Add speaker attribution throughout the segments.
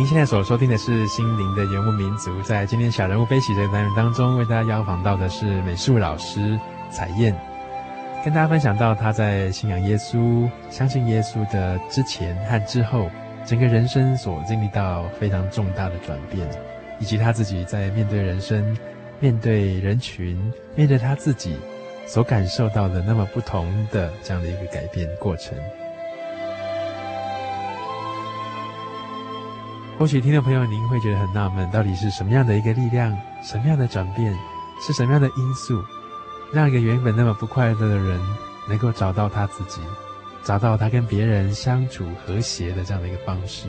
Speaker 1: 您现在所收听的是《心灵的游牧民族》。在今天小人物悲喜这个单元当中，为大家邀访到的是美术老师彩燕，跟大家分享到他在信仰耶稣、相信耶稣的之前和之后，整个人生所经历到非常重大的转变，以及他自己在面对人生、面对人群、面对他自己所感受到的那么不同的这样的一个改变过程。或许听众朋友您会觉得很纳闷，到底是什么样的一个力量，什么样的转变，是什么样的因素，让一个原本那么不快乐的人能够找到他自己，找到他跟别人相处和谐的这样的一个方式？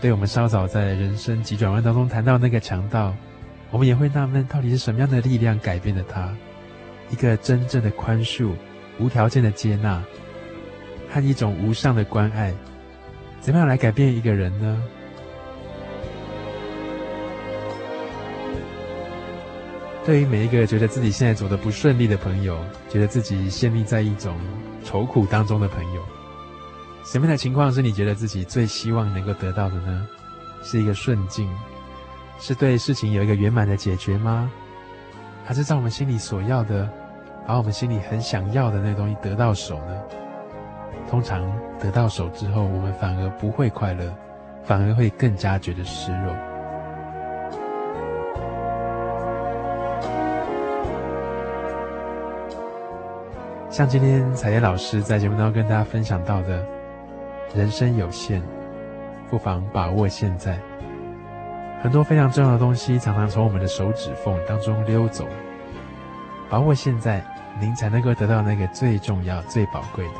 Speaker 1: 对我们稍早在人生急转弯当中谈到那个强盗，我们也会纳闷，到底是什么样的力量改变了他？一个真正的宽恕、无条件的接纳，和一种无上的关爱，怎么样来改变一个人呢？对于每一个觉得自己现在走得不顺利的朋友，觉得自己陷溺在一种愁苦当中的朋友，什么样的情况是你觉得自己最希望能够得到的呢？是一个顺境，是对事情有一个圆满的解决吗？还是在我们心里所要的，把我们心里很想要的那东西得到手呢？通常得到手之后，我们反而不会快乐，反而会更加觉得失落。像今天彩燕老师在节目当中跟大家分享到的，人生有限，不妨把握现在。很多非常重要的东西常常从我们的手指缝当中溜走，把握现在，您才能够得到那个最重要、最宝贵的。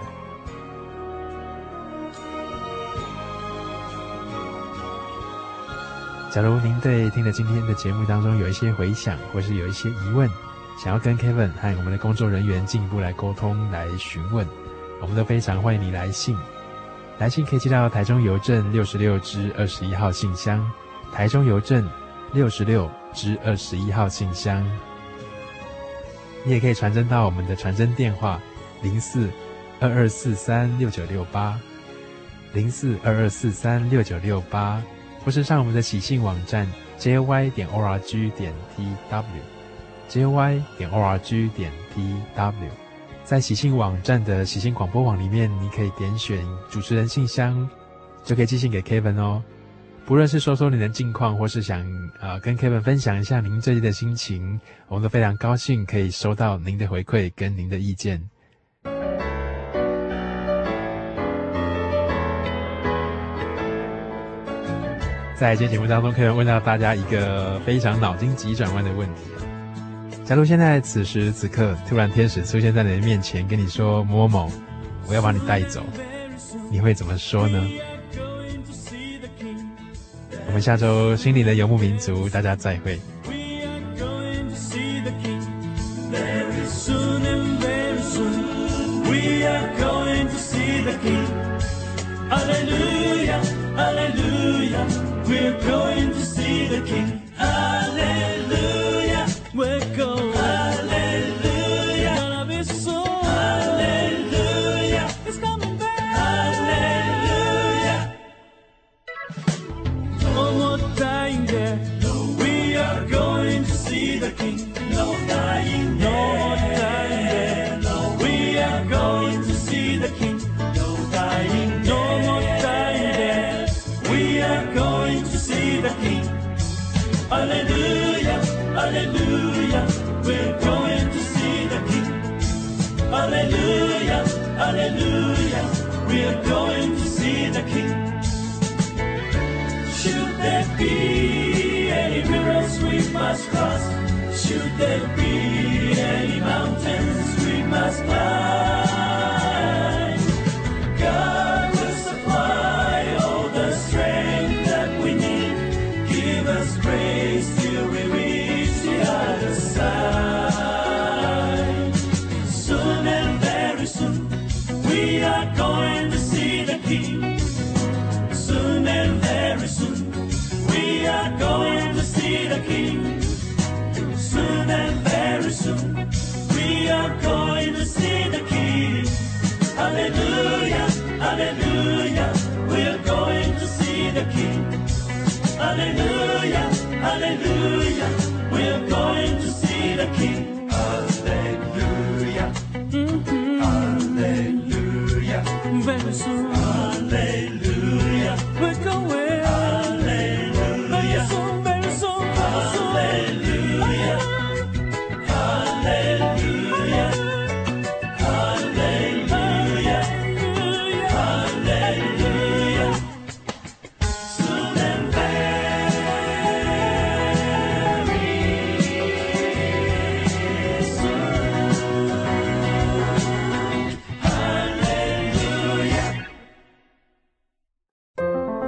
Speaker 1: 假如您对听了今天的节目当中有一些回想，或是有一些疑问，想要跟 Kevin 和我们的工作人员进一步来沟通、来询问，我们都非常欢迎你来信。来信可以寄到台中邮政六十六支二十一号信箱，台中邮政六十六支二十一号信箱。你也可以传真到我们的传真电话零四二二四三六九六八零四二二四三六九六八，或是上我们的喜信网站 jy 点 org 点 tw。Jy 点 org 点 tw，在喜信网站的喜信广播网里面，你可以点选主持人信箱，就可以寄信给 Kevin 哦。不论是说说你的近况，或是想呃跟 Kevin 分享一下您最近的心情，我们都非常高兴可以收到您的回馈跟您的意见。在今天节目当中，可以问到大家一个非常脑筋急转弯的问题。假如现在此时此刻突然天使出现在你的面前，跟你说某某某，我要把你带走，你会怎么说呢？我们下周心里的游牧民族，大家再会。
Speaker 2: Hallelujah, hallelujah, we're going to see the King. Hallelujah, hallelujah, we're going to see the King. Should there be any rivers we must cross? Should there be any mountains we must climb? King. Hallelujah, hallelujah, we're going to see the King.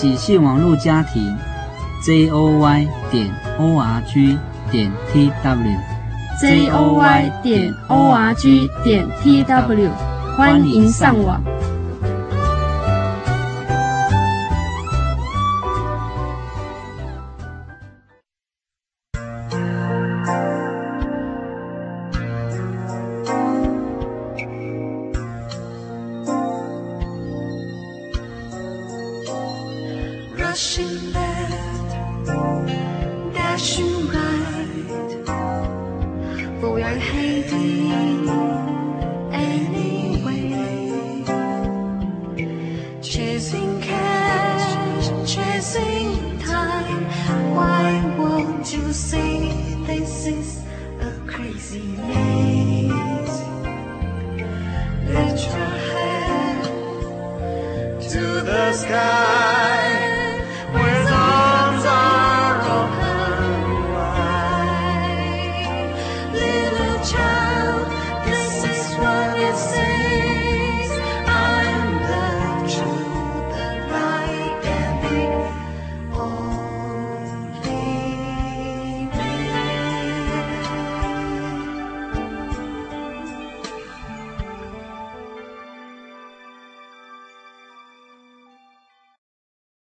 Speaker 3: 喜讯网络家庭，j o y 点 o r g 点 t w，j
Speaker 4: o y 点 o r g 点 t w，欢迎上网。sky.